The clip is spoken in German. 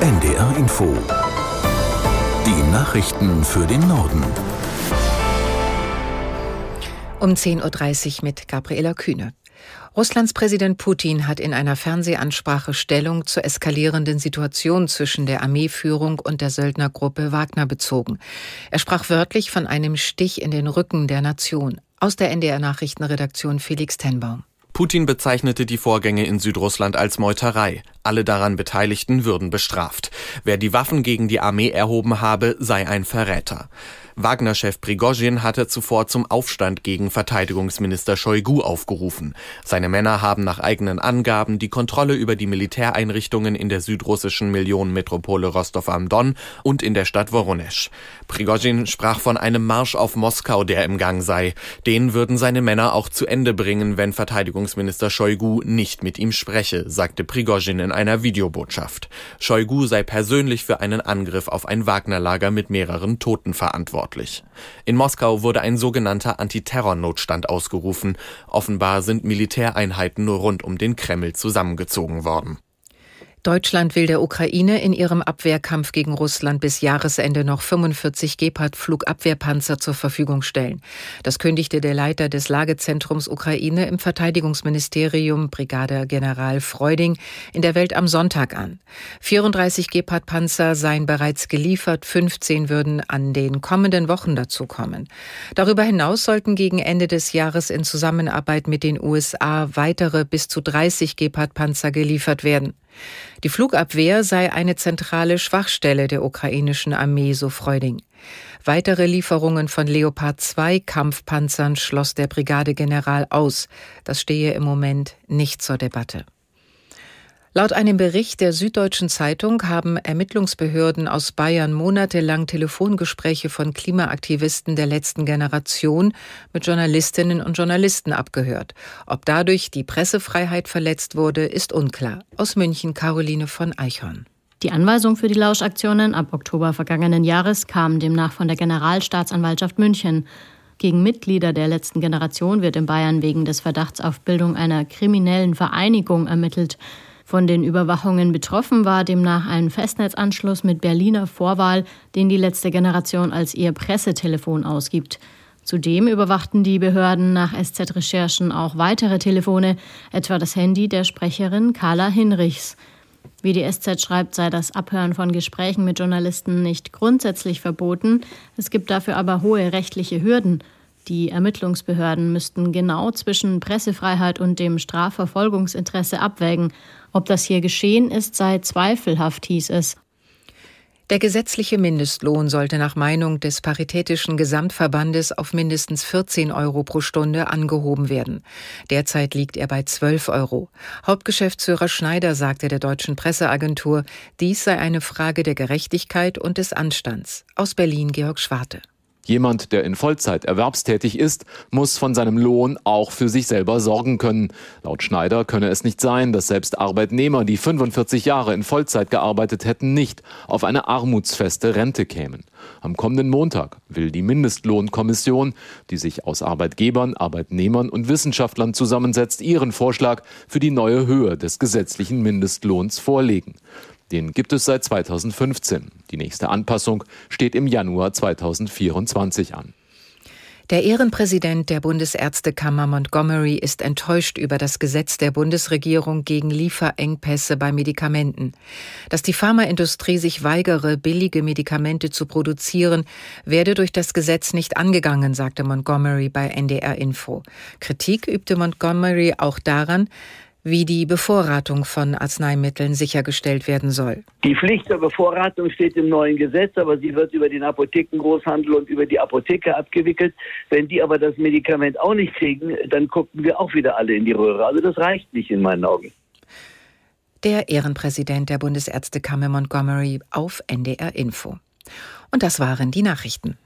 NDR Info. Die Nachrichten für den Norden. Um 10.30 Uhr mit Gabriela Kühne. Russlands Präsident Putin hat in einer Fernsehansprache Stellung zur eskalierenden Situation zwischen der Armeeführung und der Söldnergruppe Wagner bezogen. Er sprach wörtlich von einem Stich in den Rücken der Nation. Aus der NDR Nachrichtenredaktion Felix Tenbaum. Putin bezeichnete die Vorgänge in Südrussland als Meuterei. Alle daran Beteiligten würden bestraft. Wer die Waffen gegen die Armee erhoben habe, sei ein Verräter. Wagner-Chef Prigozhin hatte zuvor zum Aufstand gegen Verteidigungsminister Shoigu aufgerufen. Seine Männer haben nach eigenen Angaben die Kontrolle über die Militäreinrichtungen in der südrussischen Millionenmetropole Rostov am Don und in der Stadt Voronezh. Prigozhin sprach von einem Marsch auf Moskau, der im Gang sei. Den würden seine Männer auch zu Ende bringen, wenn Verteidigungsminister Shoigu nicht mit ihm spreche, sagte Prigozhin in einer Videobotschaft. Shoigu sei persönlich für einen Angriff auf ein Wagner-Lager mit mehreren Toten verantwortlich. In Moskau wurde ein sogenannter Antiterrornotstand ausgerufen. Offenbar sind Militäreinheiten nur rund um den Kreml zusammengezogen worden. Deutschland will der Ukraine in ihrem Abwehrkampf gegen Russland bis Jahresende noch 45 Gepard-Flugabwehrpanzer zur Verfügung stellen. Das kündigte der Leiter des Lagezentrums Ukraine im Verteidigungsministerium, Brigadegeneral Freuding, in der Welt am Sonntag an. 34 Gepard-Panzer seien bereits geliefert, 15 würden an den kommenden Wochen dazukommen. Darüber hinaus sollten gegen Ende des Jahres in Zusammenarbeit mit den USA weitere bis zu 30 Gepard-Panzer geliefert werden. Die Flugabwehr sei eine zentrale Schwachstelle der ukrainischen Armee, so Freuding. Weitere Lieferungen von Leopard 2 Kampfpanzern schloss der Brigadegeneral aus. Das stehe im Moment nicht zur Debatte. Laut einem Bericht der Süddeutschen Zeitung haben Ermittlungsbehörden aus Bayern monatelang Telefongespräche von Klimaaktivisten der letzten Generation mit Journalistinnen und Journalisten abgehört. Ob dadurch die Pressefreiheit verletzt wurde, ist unklar. Aus München Caroline von Eichhorn. Die Anweisung für die Lauschaktionen ab Oktober vergangenen Jahres kam demnach von der Generalstaatsanwaltschaft München. Gegen Mitglieder der letzten Generation wird in Bayern wegen des Verdachts auf Bildung einer kriminellen Vereinigung ermittelt. Von den Überwachungen betroffen war demnach ein Festnetzanschluss mit Berliner Vorwahl, den die letzte Generation als ihr Pressetelefon ausgibt. Zudem überwachten die Behörden nach SZ-Recherchen auch weitere Telefone, etwa das Handy der Sprecherin Carla Hinrichs. Wie die SZ schreibt, sei das Abhören von Gesprächen mit Journalisten nicht grundsätzlich verboten. Es gibt dafür aber hohe rechtliche Hürden. Die Ermittlungsbehörden müssten genau zwischen Pressefreiheit und dem Strafverfolgungsinteresse abwägen. Ob das hier geschehen ist, sei zweifelhaft, hieß es. Der gesetzliche Mindestlohn sollte nach Meinung des Paritätischen Gesamtverbandes auf mindestens 14 Euro pro Stunde angehoben werden. Derzeit liegt er bei 12 Euro. Hauptgeschäftsführer Schneider sagte der deutschen Presseagentur, dies sei eine Frage der Gerechtigkeit und des Anstands. Aus Berlin Georg Schwarte. Jemand, der in Vollzeit erwerbstätig ist, muss von seinem Lohn auch für sich selber sorgen können. Laut Schneider könne es nicht sein, dass selbst Arbeitnehmer, die 45 Jahre in Vollzeit gearbeitet hätten, nicht auf eine armutsfeste Rente kämen. Am kommenden Montag will die Mindestlohnkommission, die sich aus Arbeitgebern, Arbeitnehmern und Wissenschaftlern zusammensetzt, ihren Vorschlag für die neue Höhe des gesetzlichen Mindestlohns vorlegen. Den gibt es seit 2015. Die nächste Anpassung steht im Januar 2024 an. Der Ehrenpräsident der Bundesärztekammer Montgomery ist enttäuscht über das Gesetz der Bundesregierung gegen Lieferengpässe bei Medikamenten. Dass die Pharmaindustrie sich weigere, billige Medikamente zu produzieren, werde durch das Gesetz nicht angegangen, sagte Montgomery bei NDR Info. Kritik übte Montgomery auch daran, wie die Bevorratung von Arzneimitteln sichergestellt werden soll. Die Pflicht der Bevorratung steht im neuen Gesetz, aber sie wird über den Apothekengroßhandel und über die Apotheke abgewickelt. Wenn die aber das Medikament auch nicht kriegen, dann gucken wir auch wieder alle in die Röhre. Also das reicht nicht in meinen Augen. Der Ehrenpräsident der Bundesärztekammer Montgomery auf NDR Info. Und das waren die Nachrichten.